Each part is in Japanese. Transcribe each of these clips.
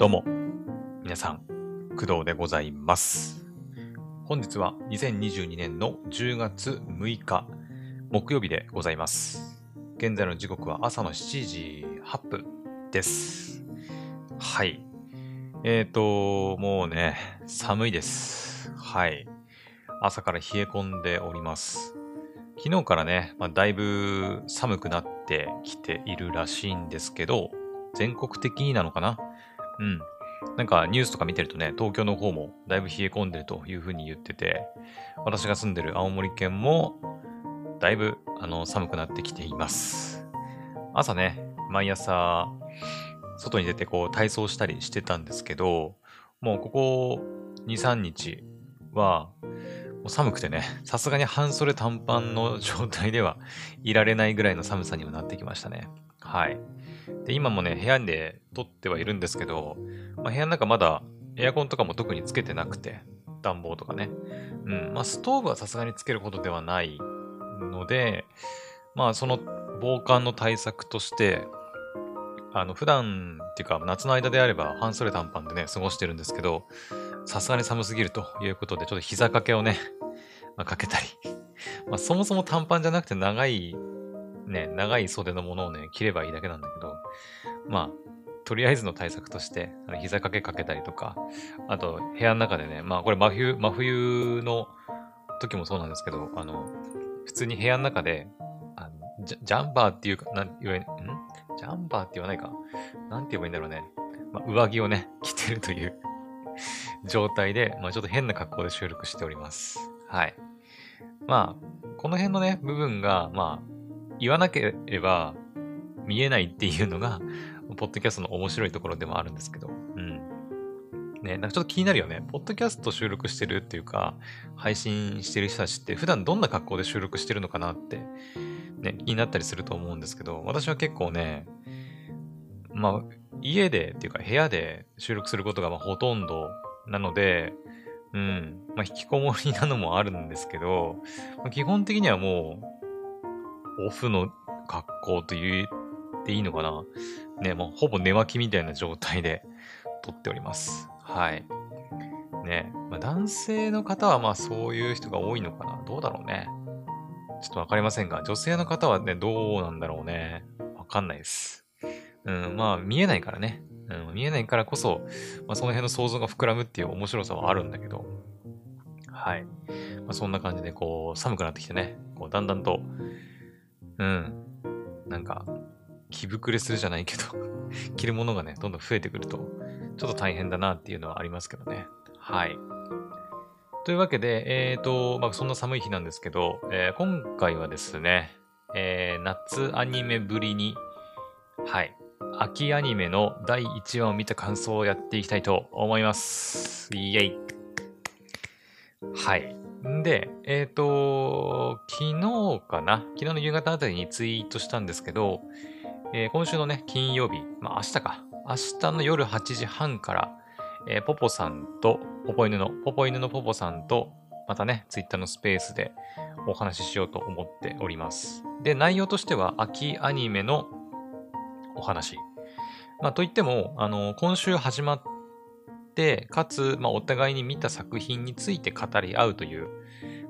どうも、皆さん、工藤でございます。本日は2022年の10月6日、木曜日でございます。現在の時刻は朝の7時8分です。はい。えーと、もうね、寒いです。はい。朝から冷え込んでおります。昨日からね、まあ、だいぶ寒くなってきているらしいんですけど、全国的になのかなうん。なんかニュースとか見てるとね、東京の方もだいぶ冷え込んでるというふうに言ってて、私が住んでる青森県もだいぶあの寒くなってきています。朝ね、毎朝外に出てこう体操したりしてたんですけど、もうここ2、3日はもう寒くてね、さすがに半袖短パンの状態ではいられないぐらいの寒さにはなってきましたね。はい。で、今もね、部屋で撮ってはいるんですけど、まあ、部屋の中まだエアコンとかも特につけてなくて、暖房とかね。うん。まあ、ストーブはさすがにつけることではないので、まあ、その防寒の対策として、あの、普段っていうか、夏の間であれば半袖短パンでね、過ごしてるんですけど、さすがに寒すぎるということで、ちょっと膝掛けをね、まあ、かけたり。まあ、そもそも短パンじゃなくて長い、ね、長い袖のものをね、着ればいいだけなんだけど、まあ、とりあえずの対策として、膝掛けかけたりとか、あと、部屋の中でね、まあ、これ真冬、真冬の時もそうなんですけど、あの、普通に部屋の中で、あのジャンバーっていうか、なん言ん？ジャンバーって言わないか？なんて言えばいいんだろうね。まあ、上着をね、着てるという状態で、まあ、ちょっと変な格好で収録しております。はい。まあ、この辺のね、部分が、まあ、言わなければ見えないっていうのが、ポッドキャストの面白いところでもあるんですけど、うん。ね、なんかちょっと気になるよね。ポッドキャスト収録してるっていうか、配信してる人たちって普段どんな格好で収録してるのかなって、ね、気になったりすると思うんですけど、私は結構ね、まあ、家でっていうか部屋で収録することがまあほとんどなので、うん、まあ、引きこもりなのもあるんですけど、まあ基本的にはもう、オフの格好と言っていいのかなね、もうほぼ寝巻きみたいな状態で 撮っております。はい。ね、まあ、男性の方はまあそういう人が多いのかなどうだろうね。ちょっとわかりませんが、女性の方はね、どうなんだろうね。わかんないです。うん、まあ見えないからね。うん、見えないからこそ、まあ、その辺の想像が膨らむっていう面白さはあるんだけど。はい。まあ、そんな感じで、こう、寒くなってきてね、こう、だんだんと、うん、なんか、着膨れするじゃないけど、着るものがね、どんどん増えてくると、ちょっと大変だなっていうのはありますけどね。はい。というわけで、えっ、と、まあ、そんな寒い日なんですけど、えー今回はですね、えー夏アニメぶりに、はい、秋アニメの第1話を見た感想をやっていきたいと思います。イェイ。はい。んで、えっ、と、昨日かな？昨日の夕方あたりにツイートしたんですけど、えー今週のね、金曜日、まあ明日か。明日の夜8時半から、えーポポさんと、ポポ犬の、ポポ犬のポポさんと、またね、ツイッターのスペースでお話ししようと思っております。で、内容としては、秋アニメのお話。まあ、といっても、あの、今週始まって、かつ、まあ、お互いに見た作品について語り合うという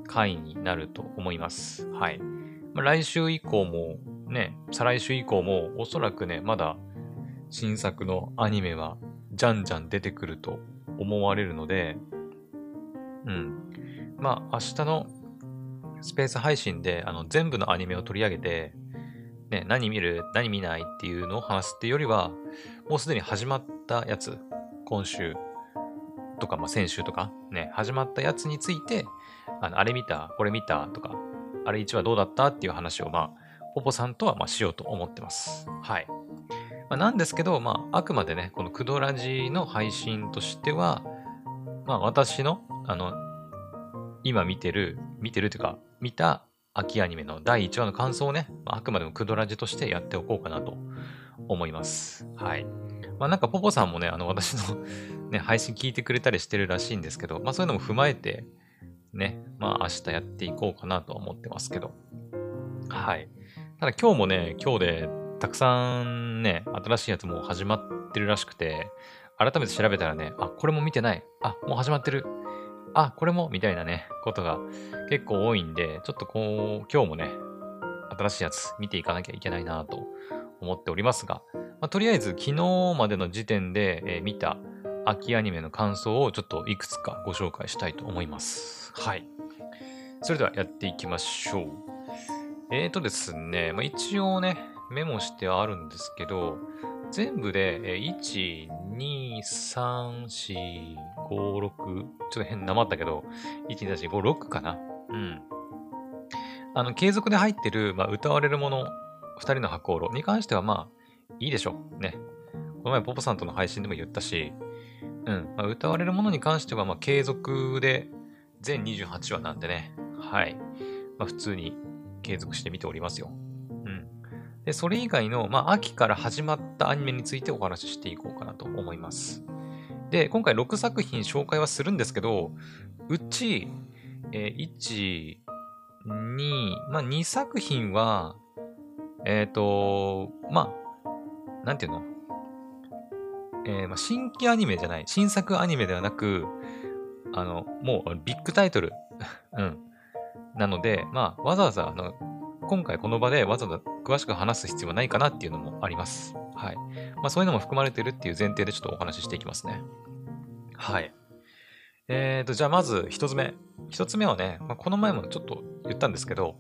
回になると思います。はい。まあ、来週以降も、ね、再来週以降も、おそらくね、まだ新作のアニメは、じゃんじゃん出てくると思われるので、うん。まあ、明日のスペース配信で、あの、全部のアニメを取り上げて、ね、何見る、何見ないっていうのを話すっていうよりは、もうすでに始まったやつ、今週とか、まあ、先週とか、ね、始まったやつについて、あのあれ見た、これ見たとか、あれ1話どうだったっていう話を、まあ、ポポさんとは、ま、しようと思ってます。はい。まあ、なんですけど、まあ、あくまでね、このクドラジの配信としては、まあ、私の、あの、今見てる、見てるというか、見た秋アニメの第1話の感想をね、あくまでもクドラジとしてやっておこうかなと思います。はい。まあなんかポポさんもね、あの私の ね、配信聞いてくれたりしてるらしいんですけど、まあそういうのも踏まえて、ね、まあ明日やっていこうかなと思ってますけど。はい。ただ今日もね、今日でたくさんね、新しいやつも始まってるらしくて、改めて調べたらね、あ、これも見てない。あ、もう始まってる。あ、これもみたいなね、ことが結構多いんで、ちょっとこう、今日もね、新しいやつ見ていかなきゃいけないなと思っておりますが、まあ、とりあえず昨日までの時点で、えー、見た秋アニメの感想をちょっといくつかご紹介したいと思います。はい。それではやっていきましょう。えーとですね、まあ、一応ね、メモしてあるんですけど、全部で、えー、1、2、3、4、5、6、ちょっと変なまったけど、1、2、3、4、5、6かな。うん。あの、継続で入ってる、まあ、歌われるもの、2人の箱路に関しては、まあ、いいでしょう。ね。この前、ポポさんとの配信でも言ったし、うん。まあ、歌われるものに関しては、まあ、継続で、全28話なんでね。はい。まあ、普通に継続して見ておりますよ。うん。で、それ以外の、まあ、秋から始まったアニメについてお話ししていこうかなと思います。で、今回6作品紹介はするんですけど、うち、えー、1、2、まあ、2作品は、えっ、ー、と、まあ、なんていうの？えー、まあ、新規アニメじゃない、新作アニメではなく、あの、もうビッグタイトル。うん。なので、まあ、わざわざ、あの、今回この場でわざわざ詳しく話す必要はないかなっていうのもあります。はい。まあ、そういうのも含まれてるっていう前提でちょっとお話ししていきますね。はい。えーと、じゃあまず一つ目。一つ目はね、まあ、この前もちょっと言ったんですけど、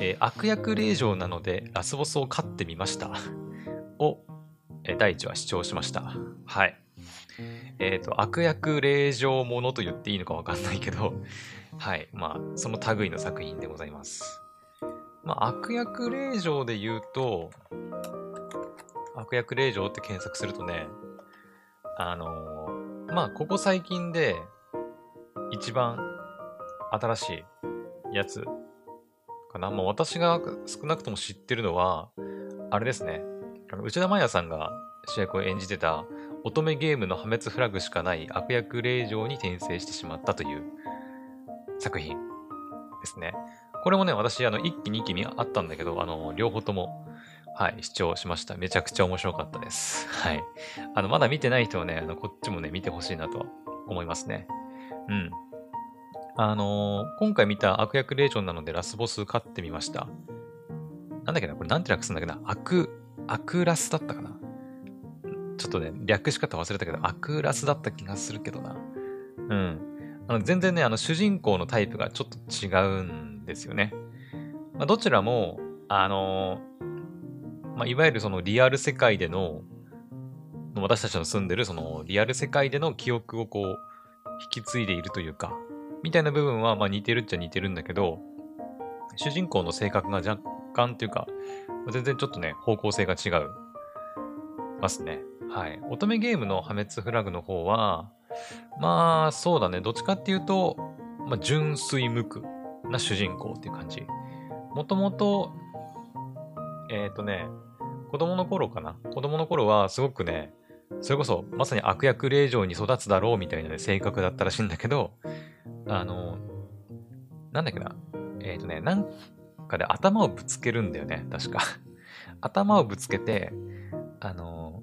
えー、悪役令状なのでラスボスを飼ってみました。を、えー、第一話視聴しました。はい。えっ、ー、と、悪役令状ものと言っていいのかわかんないけど、はい。まあ、その類の作品でございます。まあ、悪役令状で言うと、悪役令状って検索するとね、あのー、まあ、ここ最近で一番新しいやつかな。まあ、私が少なくとも知ってるのは、あれですね。内田真也さんが主役を演じてた乙女ゲームの破滅フラグしかない悪役令状に転生してしまったという作品ですね。これもね、私、あの、1期2期にあったんだけど、あの、両方とも、はい、視聴しました。めちゃくちゃ面白かったです。はい。あの、まだ見てない人はね、あの、こっちもね、見てほしいなと思いますね。うん。あのー、今回見た悪役令状なのでラスボス飼ってみました。なんだっけなこれなんて略すんだっけな悪、悪ラスだったかなちょっとね、略し方忘れたけど、アクラスだった気がするけどな。うん。あの全然ね、あの主人公のタイプがちょっと違うんですよね。まあ、どちらも、あのー、まあ、いわゆるそのリアル世界での、私たちの住んでるそのリアル世界での記憶をこう、引き継いでいるというか、みたいな部分はまあ似てるっちゃ似てるんだけど、主人公の性格が若干というか、全然ちょっとね、方向性が違うますね。はい。乙女ゲームの破滅フラグの方は、まあ、そうだね。どっちかっていうと、まあ、純粋無垢な主人公っていう感じ。もともと、えっ、ー、とね、子供の頃かな？子供の頃はすごくね、それこそまさに悪役令嬢に育つだろうみたいな、ね、性格だったらしいんだけど、あの、なんだっけな？えっ、ー、とね、なんかで頭をぶつけるんだよね、確か。頭をぶつけて、あの、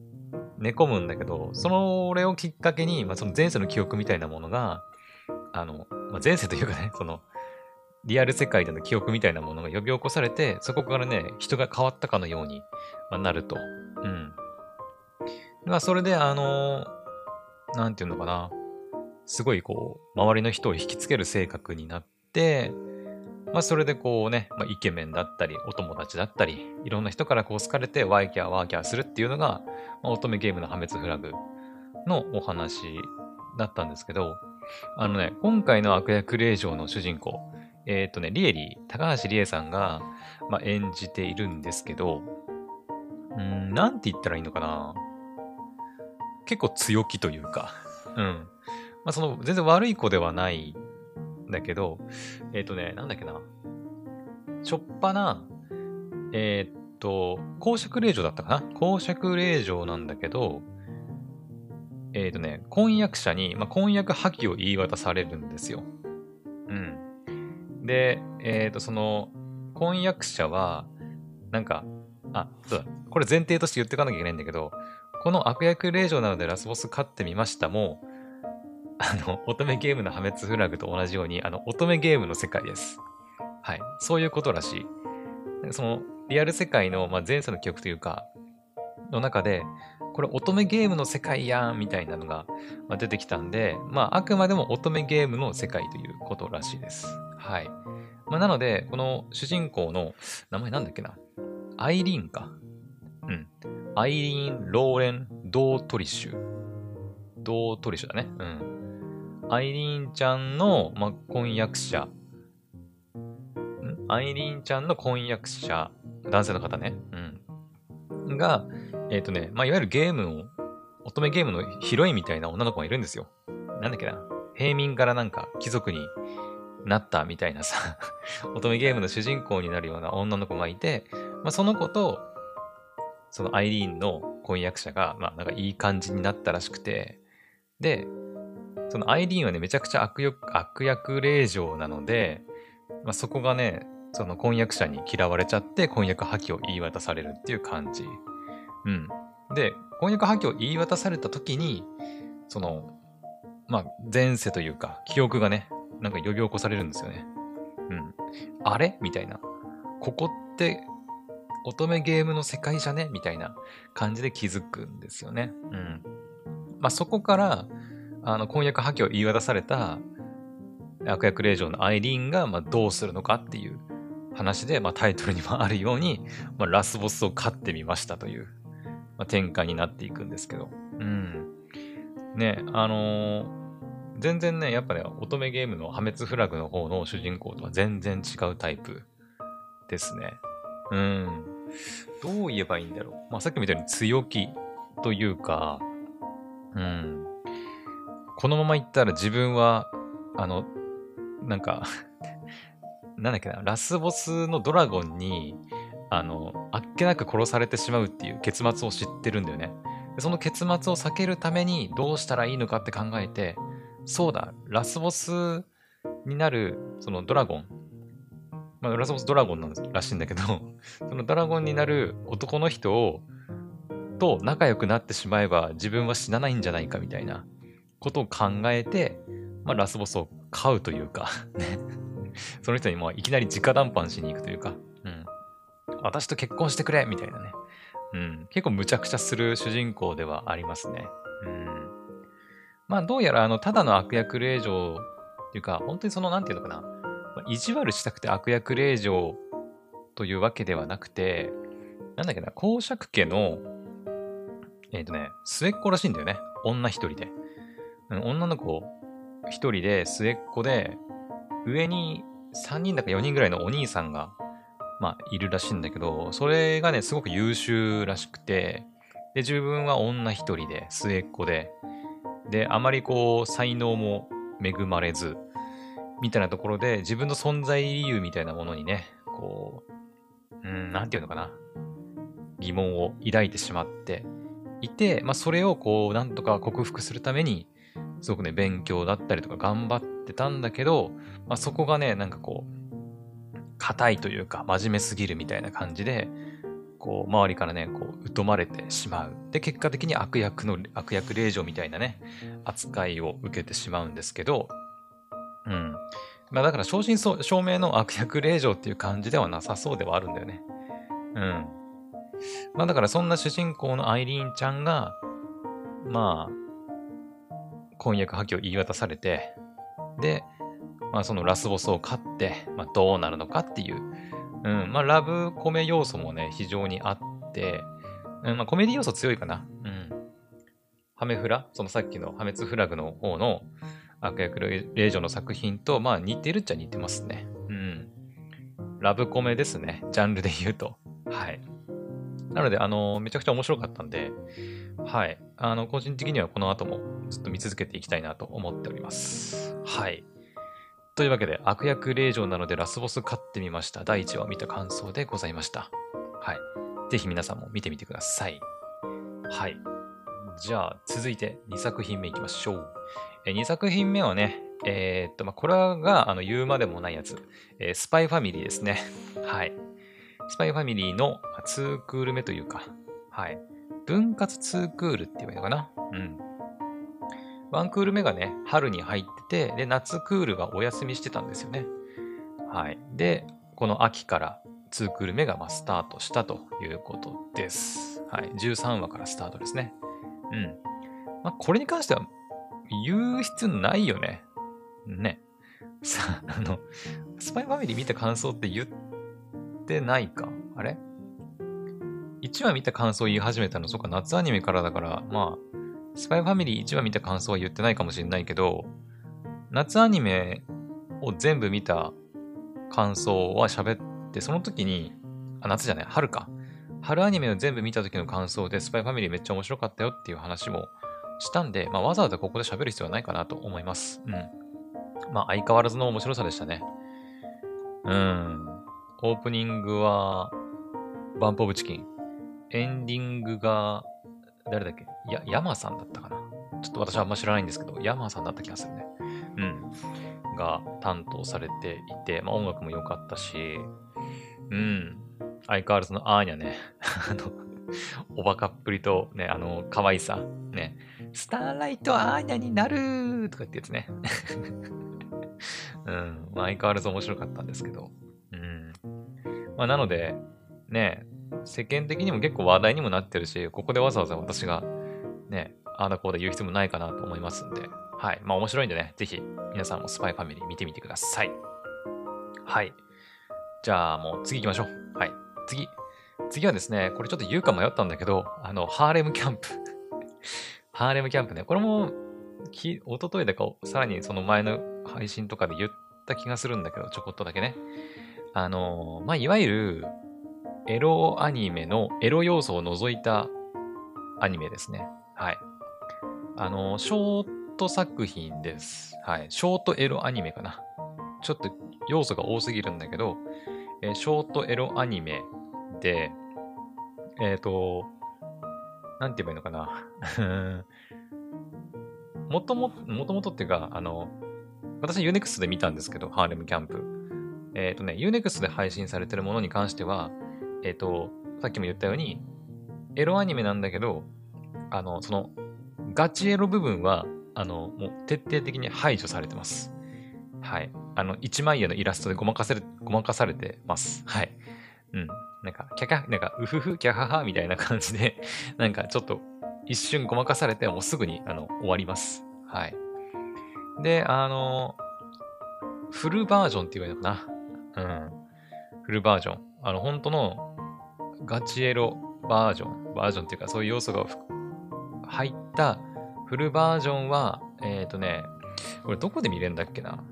寝込むんだけど、それをきっかけに、まあ、その前世の記憶みたいなものが、あの、まあ、前世というかね、その、リアル世界での記憶みたいなものが呼び起こされて、そこからね、人が変わったかのように、まあ、なると。うん。まあ、それで、あの、なんていうのかな。すごいこう、周りの人を引きつける性格になって、まあ、それでこうね、まあ、イケメンだったり、お友達だったり、いろんな人からこう好かれて、ワイキャーワーキャーするっていうのが、まあ、乙女ゲームの破滅フラグのお話だったんですけど、あのね、今回の悪役令嬢の主人公、えっ、ー、とね、リエリー、高橋理恵さんが、まあ、演じているんですけど、うん、なんて言ったらいいのかな結構強気というか、うん。まあ、その、全然悪い子ではないんだけど、えっ、ー、とね、なんだっけな。しょっぱな、えー、っと、公爵令状だったかな公爵令状なんだけど、えっ、とね、婚約者に、まあ、婚約破棄を言い渡されるんですよ。で、えっ、と、その、婚約者は、なんか、あ、そうだ、これ前提として言っていかなきゃいけないんだけど、この悪役令嬢なのでラスボス勝ってみましたも、あの、乙女ゲームの破滅フラグと同じように、あの、乙女ゲームの世界です。はい。そういうことらしい。その、リアル世界の、まあ、前世の記憶というか、の中で、これ乙女ゲームの世界やんみたいなのが出てきたんで、まあ、あくまでも乙女ゲームの世界ということらしいです。はい。まあ、なので、この主人公の名前なんだっけな？アイリーンか。うん。アイリーン・ローレン・ドートリッシュ。ドートリッシュだね。うん。アイリーンちゃんの、まあ、婚約者。ん？アイリーンちゃんの婚約者。男性の方ね。うん。が、えっ、ー、とね、まあ、いわゆるゲームの、乙女ゲームのヒロインみたいな女の子がいるんですよ。なんだっけな？平民からなんか貴族になったみたいなさ 乙女ゲームの主人公になるような女の子がいて、まあ、その子と、そのアイリーンの婚約者が、まあ、なんかいい感じになったらしくて、で、そのアイリーンはね、めちゃくちゃ悪役悪役令嬢なので、まあ、そこがね、その婚約者に嫌われちゃって、婚約破棄を言い渡されるっていう感じ。うん。で、婚約破棄を言い渡された時に、その、まあ、前世というか、記憶がね、なんか呼び起こされるんですよね。うん。あれ？みたいな。ここって乙女ゲームの世界じゃね？みたいな感じで気づくんですよね。うん。まあ、そこから、あの、婚約破棄を言い渡された悪役令嬢のアイリーンが、ま、どうするのかっていう話で、まあ、タイトルにもあるように、まあ、ラスボスを勝ってみましたという、まあ、展開になっていくんですけど。うん。ね、あのー全然ね、やっぱね、乙女ゲームの破滅フラグの方の主人公とは全然違うタイプですね。うん。どう言えばいいんだろう。まあ、さっきみたいに強気というか、うん。このままいったら自分は、あの、なんか なんだっけな、ラスボスのドラゴンに、あの、あっけなく殺されてしまうっていう結末を知ってるんだよね。その結末を避けるためにどうしたらいいのかって考えて、そうだ、ラスボスになる、そのドラゴン。まあ、ラスボスドラゴンなんらしいんだけど、そのドラゴンになる男の人を、と仲良くなってしまえば自分は死なないんじゃないかみたいなことを考えて、まあ、ラスボスを飼うというか ね。その人にもいきなり直談判しに行くというか、うん。私と結婚してくれみたいなね。うん。結構無茶苦茶する主人公ではありますね。うん。まあ、どうやら、あの、ただの悪役令嬢っていうか、本当にその、なんていうのかな、意地悪したくて悪役令嬢というわけではなくて、なんだっけな、公爵家の、えっ、ー、とね、末っ子らしいんだよね。女一人で。女の子一人で末っ子で、上に3人だか4人ぐらいのお兄さんが、まあ、いるらしいんだけど、それがね、すごく優秀らしくて、で、自分は女一人で、末っ子で、で、あまりこう、才能も恵まれず、みたいなところで、自分の存在理由みたいなものにね、こう、うん、なんていうのかな、疑問を抱いてしまっていて、まあ、それをこう、なんとか克服するために、すごくね、勉強だったりとか頑張ってたんだけど、まあ、そこがね、なんかこう、硬いというか、真面目すぎるみたいな感じで、こう、周りからね、こう、疎まれてしまう。で、結果的に悪役の、悪役令嬢みたいなね、扱いを受けてしまうんですけど、うん。まあだから正真正銘の悪役令嬢っていう感じではなさそうではあるんだよね。うん。まあだからそんな主人公のアイリーンちゃんが、まあ、婚約破棄を言い渡されて、で、まあそのラスボスを勝って、まあどうなるのかっていう、うん、まあ、ラブコメ要素もね、非常にあって、うん、まあ、コメディ要素強いかな。うん。ハメフラ？そのさっきの破滅フラグの方の悪役令嬢の作品と、まあ、似てるっちゃ似てますね。うん。ラブコメですね。ジャンルで言うと。はい。なので、あの、めちゃくちゃ面白かったんで、はい。あの、個人的にはこの後もずっと見続けていきたいなと思っております。はい。というわけで、悪役令嬢なのでラスボス勝ってみました。第1話見た感想でございました。はい。ぜひ皆さんも見てみてください。はい。じゃあ、続いて2作品目いきましょう。え2作品目はね、えー、っと、まあ、これがあの言うまでもないやつ、えー、スパイファミリーですね。はい。スパイファミリーの2クール目というか、はい。分割2クールって言えばいいのかな？うん。1クール目がね、春に入ってて、で、夏クールがお休みしてたんですよね。はい。で、この秋から2クール目がまスタートしたということです。はい。13話からスタートですね。うん。まあ、これに関しては言う必要ないよね。ね。さ、あの、スパイファミリー見た感想って言ってないか？あれ ?1 話見た感想言い始めたの、そっか、夏アニメからだから、まあ、スパイファミリー1話見た感想は言ってないかもしれないけど、夏アニメを全部見た感想は喋って、その時に、あ、夏じゃない、春か。春アニメを全部見た時の感想で、スパイファミリーめっちゃ面白かったよっていう話もしたんで、まあ、わざわざここで喋る必要はないかなと思います。うん。まあ、相変わらずの面白さでしたね。うん。オープニングは、バンプオブチキン。エンディングが、誰だっけ？や、ヤマさんだったかな？ちょっと私はあんま知らないんですけど、ヤマさんだった気がするね。うん。が担当されていて、まあ音楽も良かったし、うん。相変わらずのアーニャね。あの、おバカっぷりとね、あの、可愛さ。ね。スターライトアーニャになるとかってやつね。うん。まあ相変わらず面白かったんですけど。うん。まあなので、ね、世間的にも結構話題にもなってるし、ここでわざわざ私がね、ああだこうだ言う必要もないかなと思いますんで、はい。まあ面白いんでね、ぜひ皆さんもスパイファミリー見てみてください。はい。じゃあもう次行きましょう。はい。次。次はですね、これちょっと言うか迷ったんだけど、あの、ハーレムキャンプ。ハーレムキャンプね。これも、き、おとといだか、さらにその前の配信とかで言った気がするんだけど、ちょこっとだけね。あの、まあ、いわゆる、エロアニメのエロ要素を除いたアニメですね。はい。あの、ショート作品です。はい。ショートエロアニメかな。ちょっと要素が多すぎるんだけど、えー、ショートエロアニメで、えっ、ー、と、なんて言えばいいのかな。もとも、もともとっていうか、あの、私 Unext で見たんですけど、ハーレムキャンプ。えっ、ー、とね、Unext で配信されてるものに関しては、えっ、ー、と、さっきも言ったように、エロアニメなんだけど、あの、その、ガチエロ部分は、あの、もう徹底的に排除されてます。はい。あの、一枚絵のイラストでごまかせる、ごまかされてます。はい。うん。なんか、キャキャ、なんか、うふふ、キャハハみたいな感じで、なんかちょっと一瞬ごまかされて、もうすぐに、あの、終わります。はい。で、あの、フルバージョンって言えばいいのかな。うん。フルバージョン。あの、本当のガチエロバージョン。バージョンっていうか、そういう要素が入ったフルバージョンは、えっ、ー、とね、これどこで見れるんだっけな？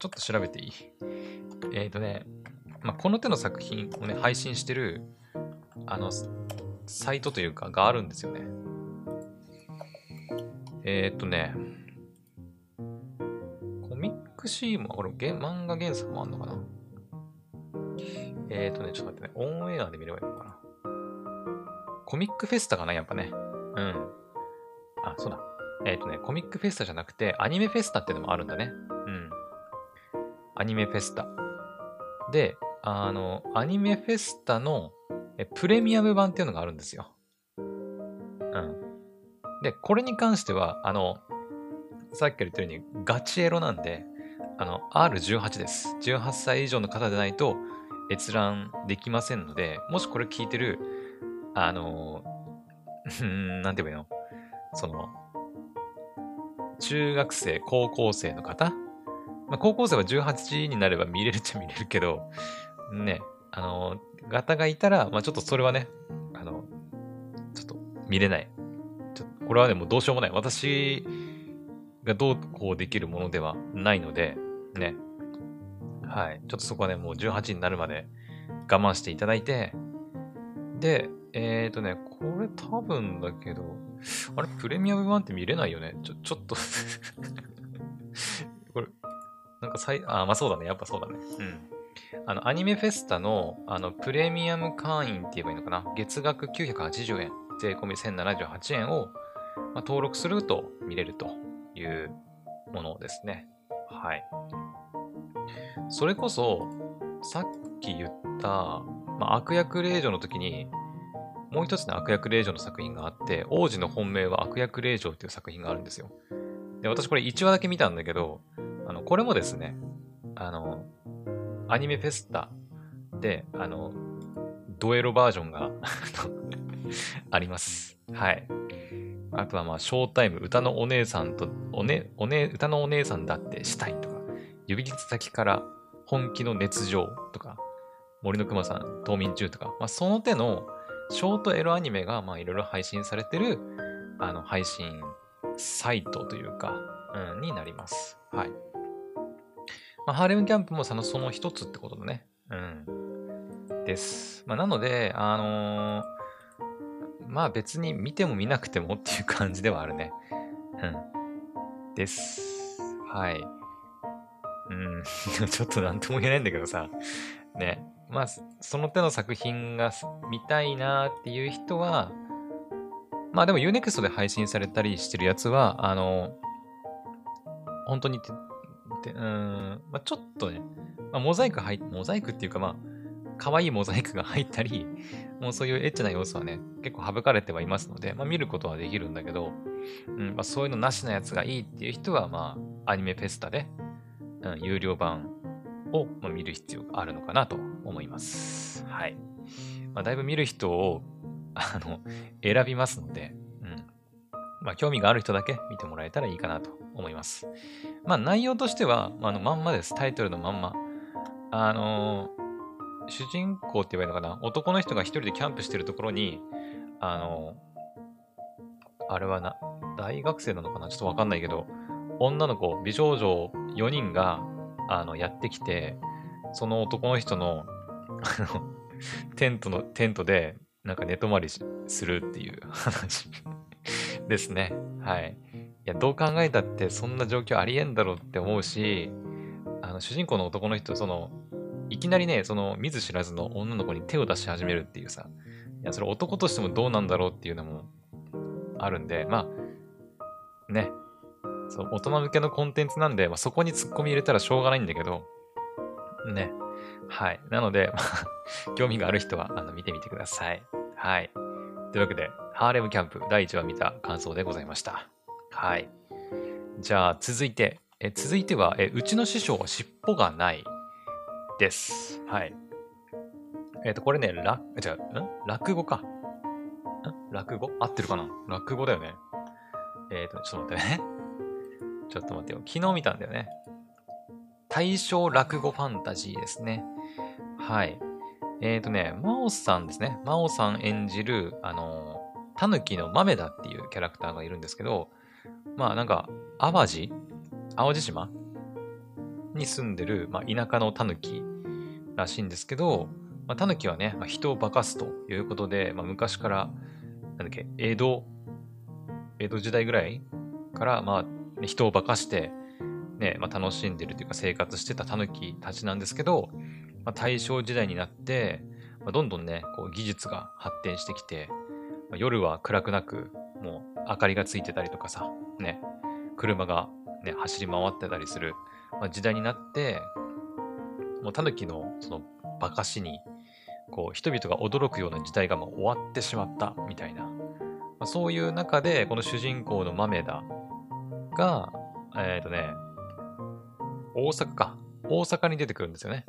ちょっと調べていい？えっ、ー、とね、まあ、この手の作品をね、配信してる、あの、サイトというか、があるんですよね。えっ、ー、とね、コミックシーも、これ、漫画原作もあんのかな？えっ、ー、とね、ちょっと待ってね、オンエアで見ればいいのかな？コミックフェスタかな、やっぱね。うん。あ、そうだ。えっ、ー、とね、コミックフェスタじゃなくて、アニメフェスタっていうのもあるんだね。うん。アニメフェスタ。で、あの、アニメフェスタのえプレミアム版っていうのがあるんですよ。うん。で、これに関しては、あの、さっき言ったようにガチエロなんで、あの、R18 です。18歳以上の方でないと閲覧できませんので、もしこれ聞いてる、あの、なんて言えばいいの？その、中学生、高校生の方？まあ、高校生は18時になれば見れるっちゃ見れるけど、ね、あの、方がいたら、まあちょっとそれはね、あの、ちょっと見れない。ちょこれはね、もうどうしようもない。私がどうこうできるものではないので、ね。はい。ちょっとそこはね、もう18になるまで我慢していただいて、で、えっ、ー、とね、これ多分だけど、あれ、プレミアム版って見れないよね？ちょ、ちょっと これ、なんかさい、あ、まあそうだね。やっぱそうだね。うん。あの、アニメフェスタの、あの、プレミアム会員って言えばいいのかな？月額980円、税込み1078円を、まあ、登録すると見れるというものですね。はい。それこそ、さっき言った、まあ、悪役令嬢の時に、もう一つの悪役令嬢の作品があって、王子の本命は悪役令嬢っていう作品があるんですよ。で、私これ1話だけ見たんだけど、あの、これもですね、あの、アニメフェスタで、あの、ドエロバージョンがあります。はい。あとはまあ、ショータイム、歌のお姉さんと、おね、おね、歌のお姉さんだってしたいとか、指先から本気の熱情とか、森の熊さん、冬眠中とか、まあ、その手のショートエロアニメが、いろいろ配信されてる、あの、配信サイトというか、うん、になります。はい。まあ、ハーレムキャンプもそのその一つってことだね。うん。です。まあ、なので、あのーまあ別に見ても見なくてもっていう感じではあるね。うん。です。はい。うん。ちょっとなんとも言えないんだけどさ。ね。まあ、その手の作品が見たいなっていう人は、まあでも Unext で配信されたりしてるやつは、あの、本当にて、てうん、まあ、ちょっとね、まあ、モザイク入っ、モザイクっていうかまあ、可愛いモザイクが入ったり、もうそういうエッチな要素はね、結構省かれてはいますので、まあ見ることはできるんだけど、うんまあ、そういうのなしなやつがいいっていう人は、まあ、アニメフェスタで、うん、有料版を、ま、見る必要があるのかなと思います。はい。まあ、だいぶ見る人を、あの、選びますので、うん。まあ、興味がある人だけ見てもらえたらいいかなと思います。まあ、内容としては、まあ、のまんまです。タイトルのまんま。あのー主人公って言えばいいのかな男の人が一人でキャンプしてるところに、あの、あれはな、大学生なのかなちょっとわかんないけど、女の子、美少女4人が、あの、やってきて、その男の人の、あの、テントの、テントで、なんか寝泊まりするっていう話ですね。はい。いや、どう考えたってそんな状況ありえんだろうって思うし、あの、主人公の男の人、その、いきなりね、その見ず知らずの女の子に手を出し始めるっていうさ、いや、それ男としてもどうなんだろうっていうのもあるんで、まあ、ね、そう大人向けのコンテンツなんで、まあ、そこに突っ込み入れたらしょうがないんだけど、ね。はい。なので、まあ、興味がある人はあの見てみてください。はい。というわけで、ハーレムキャンプ第1話見た感想でございました。はい。じゃあ、続いて、え続いてはえ、うちの師匠は尻尾がないです。はい。えっ、ー、と、これね、ら、じゃあん？落語か。ん？落語？合ってるかな？落語だよね。えっ、ー、と、ちょっと待ってね。ちょっと待ってよ。昨日見たんだよね。大正落語ファンタジーですね。はい。えっ、ー、とね、真央さんですね。真央さん演じる、あの、タヌキの豆田っていうキャラクターがいるんですけど、まあなんか、淡路？淡路島？に住んでる、まあ、田舎のタヌキらしいんですけど、まあ、タヌキはね、まあ、人を化かすということで、まあ、昔から、なんだっけ、江戸、江戸時代ぐらいから、まあ、人を化かして、ね、まあ、楽しんでるというか生活してたタヌキたちなんですけど、まあ、大正時代になって、まあ、どんどんね、こう技術が発展してきて、ま、夜は暗くなく、もう明かりがついてたりとかさ、ね、車がね、走り回ってたりする、ま、時代になって、もうタヌキのその馬鹿しに、こう人々が驚くような時代がもう終わってしまったみたいな、ま、そういう中でこの主人公の豆田が、えっ、ー、とね、大阪か。大阪に出てくるんですよね。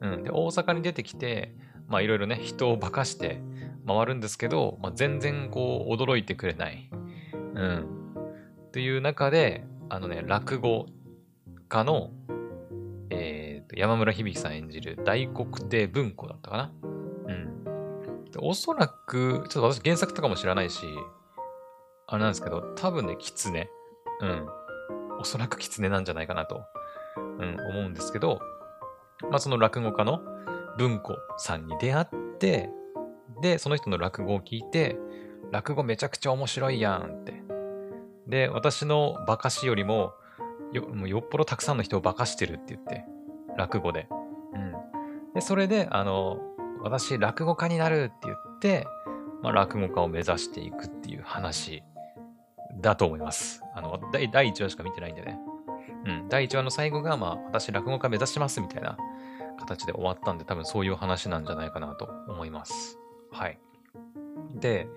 うん。で、大阪に出てきて、まあいろいろね、人を化かして回るんですけど、まあ、全然こう驚いてくれない。うん。という中で、あのね、落語家の、えー、山村響さん演じる大黒亭文庫だったかな。うん。おそらく、ちょっと私原作とかも知らないし、あれなんですけど、多分ね、狐。うん。おそらく狐なんじゃないかなと、うん、思うんですけど、まあその落語家の文庫さんに出会って、で、その人の落語を聞いて、落語めちゃくちゃ面白いやんって。で、私の馬鹿しよりも、よもうよっぽどたくさんの人を化かしてるって言って、落語で。うん。で、それで、あの、私、落語家になるって言って、まあ、落語家を目指していくっていう話だと思います。あの、第第1話しか見てないんでね。うん。第1話の最後が、まあ、私、落語家目指しますみたいな形で終わったんで、多分そういう話なんじゃないかなと思います。はい。で、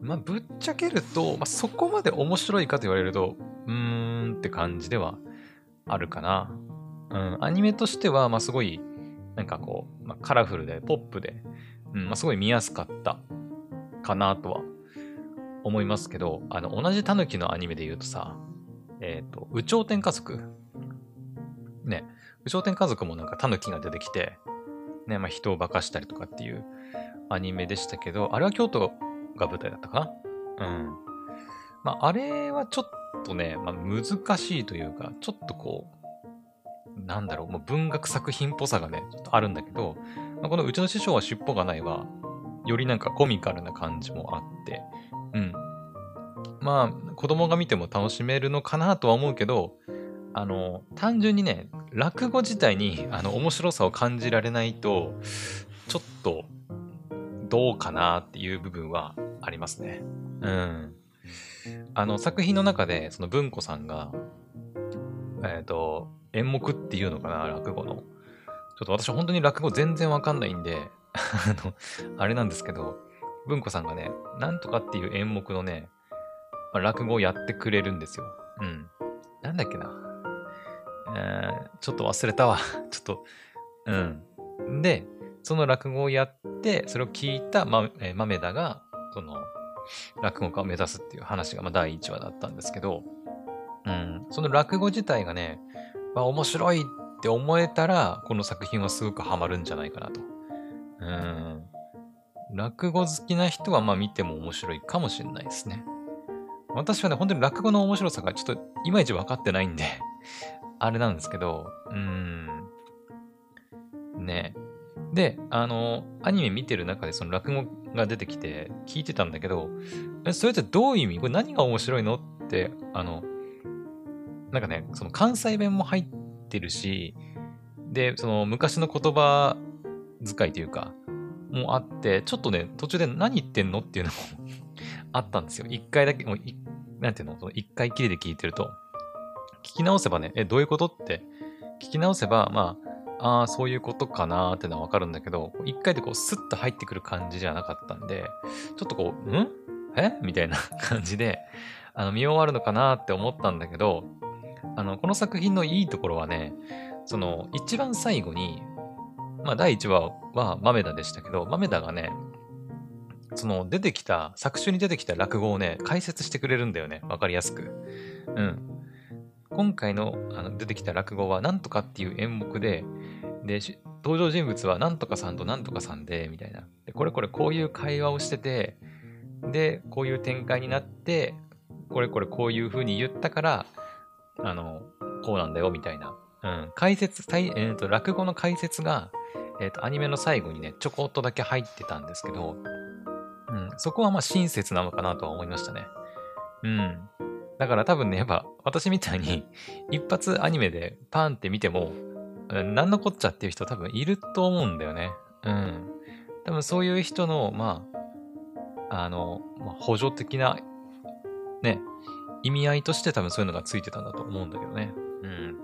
まあ、ぶっちゃけると、まあ、そこまで面白いかと言われると、うーんって感じではあるかな。うん、アニメとしては、まあ、すごい、なんかこう、まあ、カラフルで、ポップで、うん、まあ、すごい見やすかったかなとは思いますけど、あの、同じタヌキのアニメで言うとさ、えっ、ー、と、宇頂天家族。ね、宇頂天家族もなんかタヌキが出てきて、ね、まあ、人を化かしたりとかっていうアニメでしたけど、あれは京都が舞台だったかな？うん。まあ、あれはちょっとね、まあ、難しいというか、ちょっとこう、なんだろう、もう文学作品っぽさがね、ちょっとあるんだけど、まあ、このうちの師匠は尻尾がないは、よりなんかコミカルな感じもあって、うん。まあ、子供が見ても楽しめるのかなとは思うけど、あの、単純にね、落語自体にあの面白さを感じられないと、ちょっとどうかなっていう部分はありますね。うん。あの、作品の中で、その文子さんが、えっ、ー、と、演目っていうのかな、落語の。ちょっと私本当に落語全然わかんないんで、あの、あれなんですけど、文子さんがね、なんとかっていう演目のね、まあ、落語をやってくれるんですよ。うん。なんだっけな。えー、ちょっと忘れたわ。ちょっと、うん。で、その落語をやって、それを聞いた、まえー、豆田が、その、落語家を目指すっていう話が、まあ、第1話だったんですけど、うん、その落語自体がね、まあ、面白いって思えたら、この作品はすごくハマるんじゃないかなと。うん。落語好きな人は、まあ見ても面白いかもしれないですね。私はね、本当に落語の面白さがちょっといまいち分かってないんで あれなんですけど、うーん。ね。で、あの、アニメ見てる中でその落語が出てきて聞いてたんだけど、それってどういう意味？これ何が面白いの？って、あの、なんかね、その関西弁も入ってるし、で、その昔の言葉遣いというか、もあって、ちょっとね、途中で何言ってんのっていうのも あったんですよ。一回だけ、もうなんていうの、一回きりで聞いてると、聞き直せばね、え、どういうことって？聞き直せば、まあ、ああ、そういうことかなーってのはわかるんだけど、一回でこうスッと入ってくる感じじゃなかったんで、ちょっとこう、ん？え？みたいな 感じで、あの、見終わるのかなって思ったんだけど、あの、この作品のいいところはね、その、一番最後に、まあ、第1話は豆田でしたけど、豆田がね、その出てきた、作中に出てきた落語をね、解説してくれるんだよね。わかりやすく。うん。今回のあの出てきた落語は何とかっていう演目で、で、登場人物は何とかさんと何とかさんで、みたいな。で、これこれこういう会話をしてて、で、こういう展開になって、これこれこういう風に言ったから、あの、こうなんだよ、みたいな。うん。解説、えーと、落語の解説が、えっ、ー、と、アニメの最後にね、ちょこっとだけ入ってたんですけど、うん、そこはまあ親切なのかなとは思いましたね。うん。だから多分ね、やっぱ私みたいに一発アニメでパーンって見ても、何のこっちゃっていう人多分いると思うんだよね。うん。多分そういう人の、まあ、あの、まあ、補助的な、ね、意味合いとして多分そういうのがついてたんだと思うんだけどね。うん。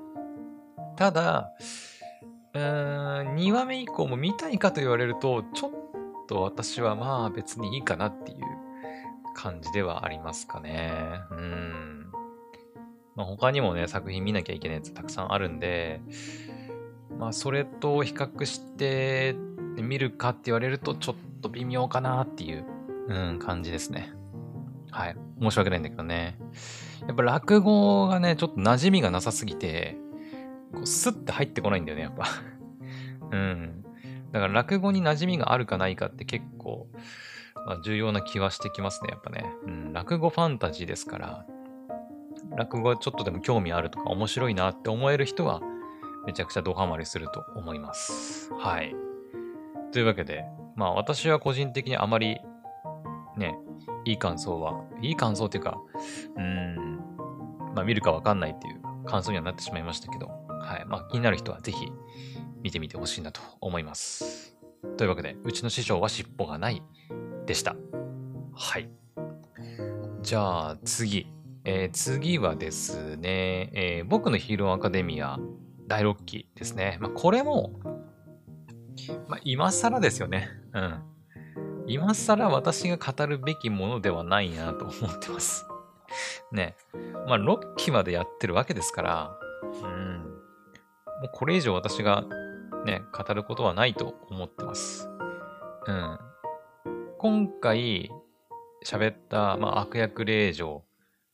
ただ、うーん、2話目以降も見たいかと言われると、ちょっと私はまあ別にいいかなっていう感じではありますかね。うん。まあ、他にもね、作品見なきゃいけないやつたくさんあるんで、まあそれと比較して見るかって言われるとちょっと微妙かなっていう、うん、感じですね。はい。申し訳ないんだけどね。やっぱ落語がね、ちょっと馴染みがなさすぎて、こうスッて入ってこないんだよね、やっぱ。うん。だから落語に馴染みがあるかないかって結構、まあ、重要な気はしてきますね、やっぱね。うん、落語ファンタジーですから、落語はちょっとでも興味あるとか面白いなって思える人は、めちゃくちゃドハマりすると思います。はい。というわけで、まあ私は個人的にあまり、ね、いい感想は、いい感想っていうか、うん、まあ見るかわかんないっていう感想にはなってしまいましたけど、はい。まあ気になる人はぜひ見てみてほしいなと思います。というわけで、うちの師匠は尻尾がないでした。はい。じゃあ次。えー、次はですね、えー、僕のヒーローアカデミア第6期ですね。まあ、これも、まあ、今更ですよね。うん。今更私が語るべきものではないなと思ってます。ね。まあ、6期までやってるわけですから、うん。もうこれ以上私がね、語ることはないと思ってます。うん。今回喋った、まあ、悪役令嬢、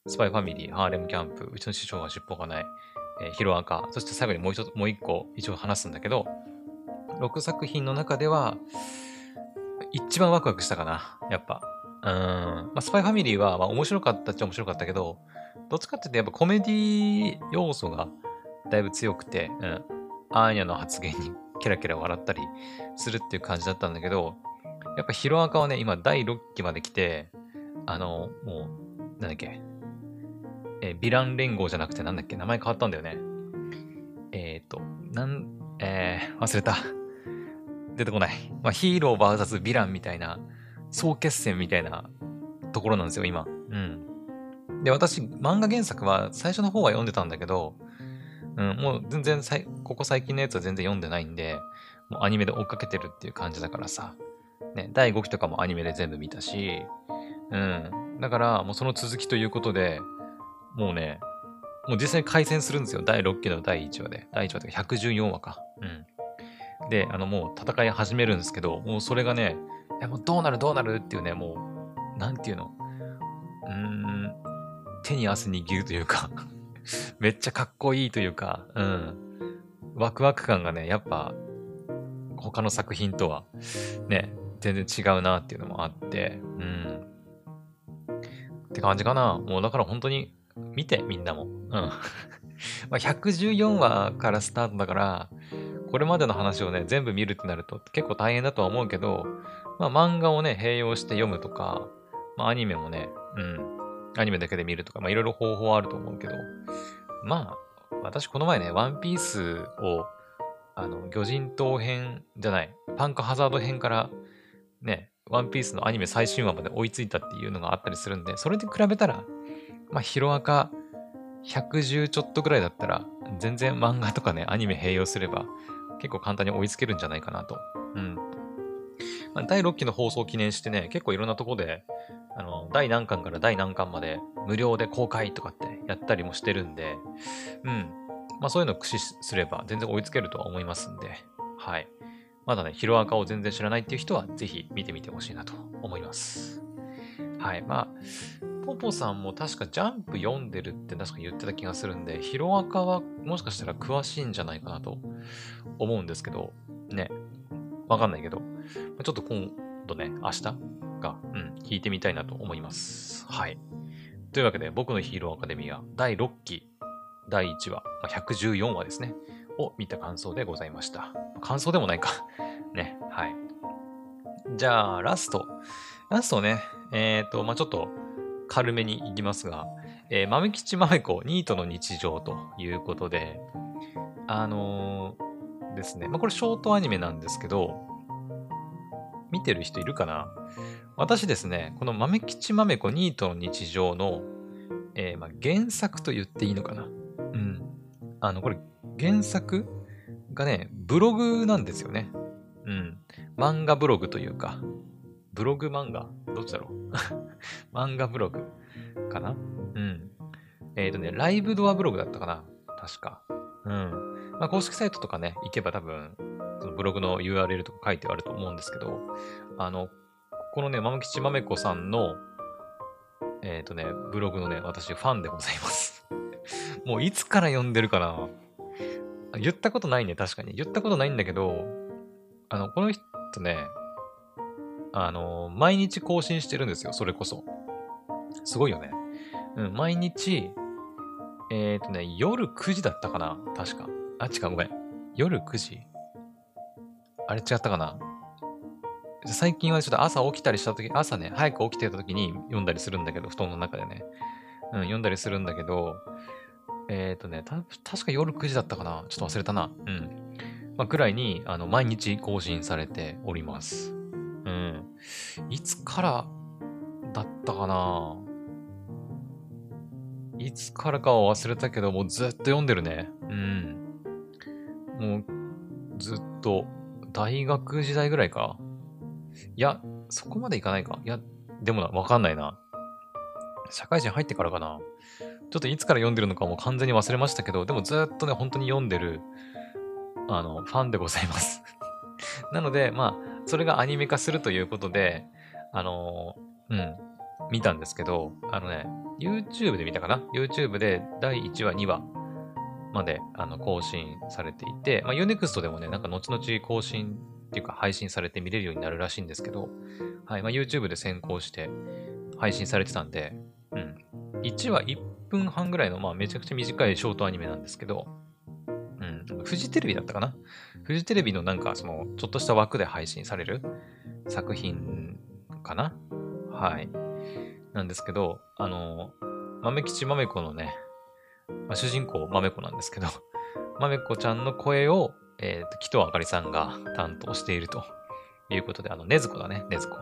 スパイファミリー、ハーレムキャンプ、うちの師匠が尻尾がない、えーヒロアカ、そして最後にもう一つ、もう一個一応話すんだけど、6作品の中では、一番ワクワクしたかな、やっぱ。うん。まあ、スパイファミリーは、まあ、面白かったっちゃ面白かったけど、どっちかっていうとやっぱコメディ要素がだいぶ強くて、うん。アーニャの発言に ケラケラ笑ったりするっていう感じだったんだけど、やっぱヒロアカはね、今第6期まで来て、あの、もう、なんだっけ、えーヴィラン連合じゃなくてなんだっけ、名前変わったんだよね。えっ、ー、と、なん、えー、忘れた。出てこない。まあ、ヒーロー VS ヴィランみたいな、総決戦みたいなところなんですよ、今。うん。で、私、漫画原作は最初の方は読んでたんだけど、うん、もう全然さい、ここ最近のやつは全然読んでないんで、もうアニメで追っかけてるっていう感じだからさ、ね、第5期とかもアニメで全部見たし、うん。だから、もうその続きということで、もうね、もう実際に回戦するんですよ。第6期の第1話で。第1話というか114話か。うん。で、あの、もう戦い始めるんですけど、もうそれがね、いやもうどうなるどうなるっていうね、もう、なんていうの？うーん、手に汗握るというか、めっちゃかっこいいというか、うん。ワクワク感がね、やっぱ、他の作品とは、ね、全然違うなっていうのもあって、うん。って感じかな。もうだから本当に、見て、みんなも。うん。まあ114話からスタートだから、これまでの話をね、全部見るってなると結構大変だとは思うけど、まあ漫画をね、併用して読むとか、まあアニメもね、うん、アニメだけで見るとか、まあいろいろ方法あると思うけど、まあ、私この前ね、ワンピースを、あの、魚人島編じゃない、パンクハザード編から、ね、ワンピースのアニメ最新話まで追いついたっていうのがあったりするんで、それで比べたら、まあ、ヒロアカ110ちょっとぐらいだったら、全然漫画とかね、アニメ併用すれば、結構簡単に追いつけるんじゃないかなと。うん。第6期の放送を記念してね、結構いろんなとこで、あの、第何巻から第何巻まで無料で公開とかってやったりもしてるんで、うん。まあそういうのを駆使すれば全然追いつけるとは思いますんで、はい。まだね、ヒロアカを全然知らないっていう人は、ぜひ見てみてほしいなと思います。はい。まあ、ポポさんも確かジャンプ読んでるって確か言ってた気がするんで、ヒロアカはもしかしたら詳しいんじゃないかなと思うんですけど、ね。わかんないけど、ちょっと今度ね、明日が、うん、聞いてみたいなと思います。はい。というわけで、僕のヒーローアカデミア第6期、第1話、まあ114話ですね、を見た感想でございました。感想でもないか。ね、はい。じゃあ、ラスト。ラストね、えっ、と、まあちょっと軽めにいきますが、えー、豆吉豆子、ニートの日常ということで、あのーですね、まあこれショートアニメなんですけど、見てる人いるかな？私ですね、この豆吉豆子ニートの日常の、えーまあ、原作と言っていいのかな？うん。あの、これ原作がね、ブログなんですよね。うん。漫画ブログというか、ブログ漫画？どっちだろう？漫画ブログかな？うん。えっ、とね、ライブドアブログだったかな？確か。うん。まあ、公式サイトとかね、行けば多分、そのブログの URL とか書いてあると思うんですけど、あの、このね、まむきちまめこさんの、えっ、とね、ブログのね、私ファンでございます。もういつから読んでるかな言ったことないね、確かに。言ったことないんだけど、あの、この人ね、あの、毎日更新してるんですよ、それこそ。すごいよね。うん、毎日、えっ、とね、夜9時だったかな確か。あ、違う、ごめん。夜9時？あれ違ったかな？最近はちょっと朝起きたりしたとき、朝ね、早く起きてたときに読んだりするんだけど、布団の中でね。うん、読んだりするんだけど、えっ、とね、た、確か夜9時だったかな？ちょっと忘れたな。うん。まあ、くらいに、あの、毎日更新されております。うん。いつからだったかな？いつからかは忘れたけど、もうずっと読んでるね。うん。もう、ずっと、大学時代ぐらいかいや、そこまでいかないか。いや、でもな、わかんないな。社会人入ってからかな。ちょっといつから読んでるのかもう完全に忘れましたけど、でもずっとね、本当に読んでる、あの、ファンでございます なので、まあ、それがアニメ化するということで、あのうん、見たんですけど、あのね、YouTube で見たかな ?YouTube で第1話、2話まであの更新されていて、まあ、Unext でもね、なんか後々更新っていうか配信されて見れるようになるらしいんですけど、はい、まあ、YouTube で先行して配信されてたんで、うん。1話1分半ぐらいの、まあ、めちゃくちゃ短いショートアニメなんですけど、うん、フジテレビだったかな？フジテレビのなんか、その、ちょっとした枠で配信される作品かな？はい。なんですけど、あの、豆吉豆子のね、まあ、主人公豆子なんですけど、豆子ちゃんの声を、えっ、ー、と、木戸あかりさんが担当しているということで、あの、ねずこだね、ねずこ。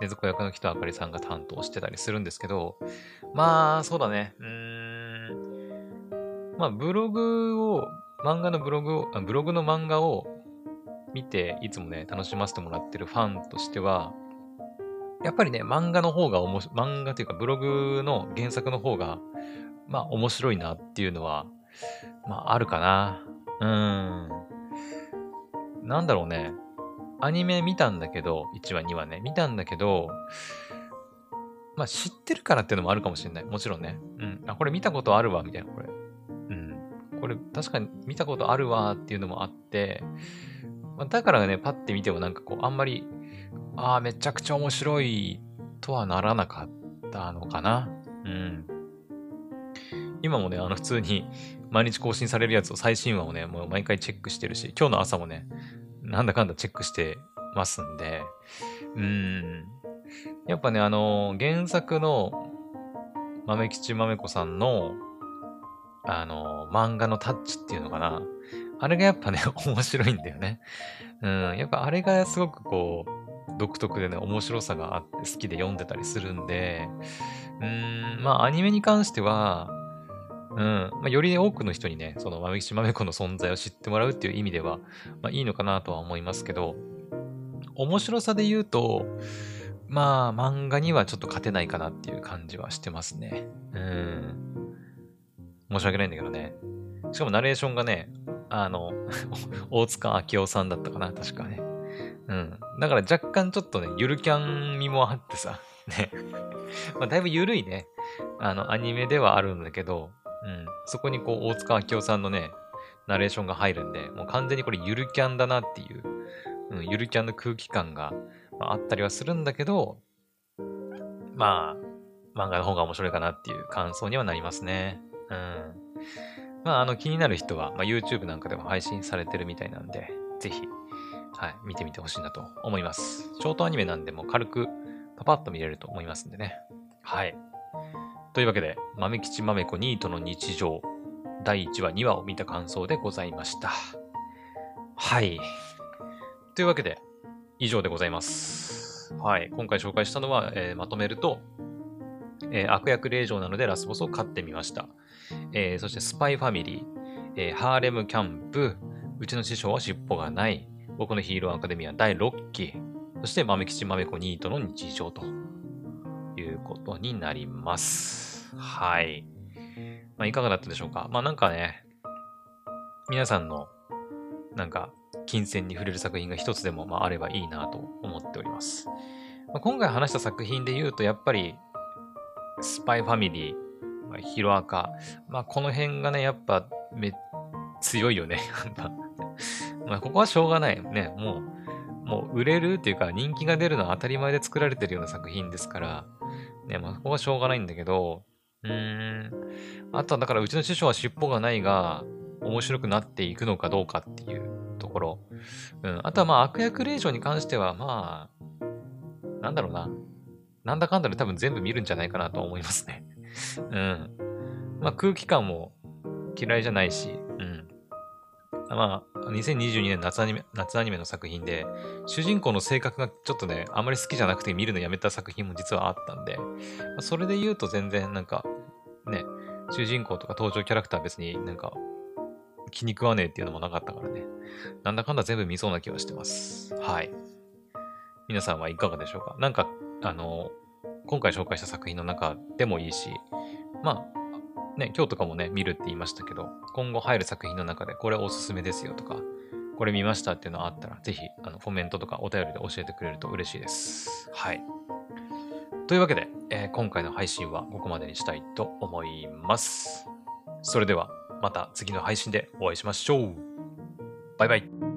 ねずこ役の木戸あかりさんが担当してたりするんですけど、まあ、そうだね。うーん。まあ、ブログを、漫画のブログを、ブログの漫画を見て、いつもね、楽しませてもらってるファンとしては、やっぱりね、漫画の方がおもし、漫画というかブログの原作の方が、まあ面白いなっていうのは、まああるかな。うん。なんだろうね。アニメ見たんだけど、1話2話ね、見たんだけど、まあ知ってるからっていうのもあるかもしれない。もちろんね。うん。あ、これ見たことあるわ、みたいな、これ。うん。これ確かに見たことあるわっていうのもあって、まあ、だからね、パッて見てもなんかこう、あんまりああ、めちゃくちゃ面白いとはならなかったのかな。うん。今もね、あの普通に毎日更新されるやつを最新話をね、もう毎回チェックしてるし、今日の朝もね、なんだかんだチェックしてますんで、うーん。やっぱね、あの、原作の豆吉豆子さんの、あの、漫画のタッチっていうのかな。あれがやっぱね、面白いんだよね。うん。やっぱあれがすごくこう、独特でね、面白さがあって好きで読んでたりするんで、うん、まあアニメに関しては、うん、まあ、より多くの人にね、その豆吉豆子の存在を知ってもらうっていう意味では、まあいいのかなとは思いますけど、面白さで言うと、まあ漫画にはちょっと勝てないかなっていう感じはしてますね。うん。申し訳ないんだけどね。しかもナレーションがね、あの、大塚明夫さんだったかな、確かね。うん。だから若干ちょっとね、ゆるキャン味もあってさ、ね。まあ、だいぶゆるいね、あの、アニメではあるんだけど、うん。そこにこう、大塚明夫さんのね、ナレーションが入るんで、もう完全にこれゆるキャンだなっていう、うん、ゆるキャンの空気感が、まあ、あったりはするんだけど、まあ、漫画の方が面白いかなっていう感想にはなりますね。うん。まあ、あの、気になる人は、まあ、YouTube なんかでも配信されてるみたいなんで、ぜひ、はい、見てみてほしいなと思います。ショートアニメなんでも軽くパパッと見れると思いますんでね。はい。というわけで、豆吉豆子ニートの日常、第1話、2話を見た感想でございました。はい。というわけで、以上でございます。はい。今回紹介したのは、えー、まとめると、えー、悪役令嬢なのでラスボスを飼ってみました。えー、そしてスパイファミリー、えー、ハーレムキャンプ、うちの師匠は尻尾がない、僕のヒーローアカデミア第6期、そして豆吉豆子ニートの日常ということになります。はい。まあ、いかがだったでしょうか？まあなんかね、皆さんのなんか金銭に触れる作品が一つでもまああればいいなと思っております。まあ、今回話した作品で言うとやっぱりスパイファミリー、まあ、ヒロアカ、まあこの辺がね、やっぱめ強いよね。まあ、ここはしょうがないね。もう、もう売れるっていうか人気が出るのは当たり前で作られてるような作品ですから、ね、まあ、ここはしょうがないんだけど、うーん。あとはだからうちの師匠は尻尾がないが、面白くなっていくのかどうかっていうところ。うん。あとはまあ悪役令嬢に関してはまあ、なんだろうな。なんだかんだで多分全部見るんじゃないかなと思いますね。うん。まあ空気感も嫌いじゃないし、うん。まあ、2022年夏アニメ、夏アニメの作品で、主人公の性格がちょっとね、あまり好きじゃなくて見るのやめた作品も実はあったんで、まあ、それで言うと全然なんか、ね、主人公とか登場キャラクター別になんか気に食わねえっていうのもなかったからね。なんだかんだ全部見そうな気はしてます。はい。皆さんはいかがでしょうか？なんか、あの、今回紹介した作品の中でもいいし、まあ、ね、今日とかもね、見るって言いましたけど、今後入る作品の中でこれおすすめですよとか、これ見ましたっていうのあったら、ぜひ、あの、コメントとかお便りで教えてくれると嬉しいです。はい。というわけで、えー、今回の配信はここまでにしたいと思います。それでは、また次の配信でお会いしましょう。バイバイ。